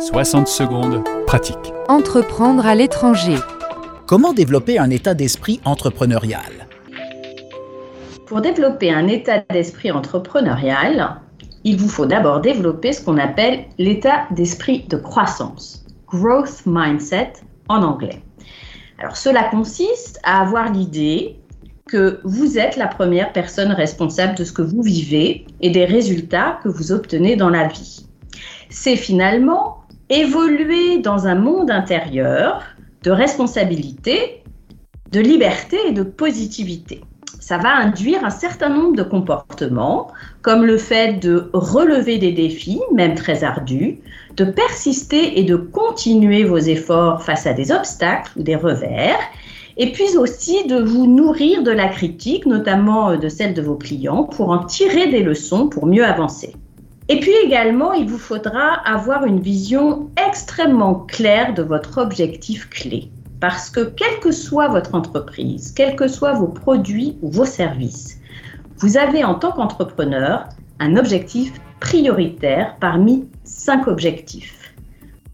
60 secondes, pratique. Entreprendre à l'étranger. Comment développer un état d'esprit entrepreneurial? Pour développer un état d'esprit entrepreneurial, il vous faut d'abord développer ce qu'on appelle l'état d'esprit de croissance, growth mindset en anglais. Alors cela consiste à avoir l'idée que vous êtes la première personne responsable de ce que vous vivez et des résultats que vous obtenez dans la vie. C'est finalement évoluer dans un monde intérieur de responsabilité, de liberté et de positivité. Ça va induire un certain nombre de comportements, comme le fait de relever des défis, même très ardus, de persister et de continuer vos efforts face à des obstacles ou des revers, et puis aussi de vous nourrir de la critique, notamment euh, de celle de vos clients, pour en tirer des leçons pour mieux avancer. Et puis également, il vous faudra avoir une vision extrêmement claire de votre objectif clé. Parce que quelle que soit votre entreprise, quels que soient vos produits ou vos services, vous avez en tant qu'entrepreneur un objectif prioritaire parmi cinq objectifs.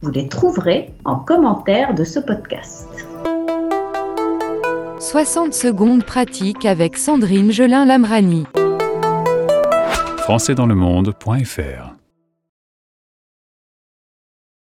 Vous les trouverez en commentaire de ce podcast. 60 secondes pratique avec Sandrine Gelin-Lamrani. françaisdanslemonde.fr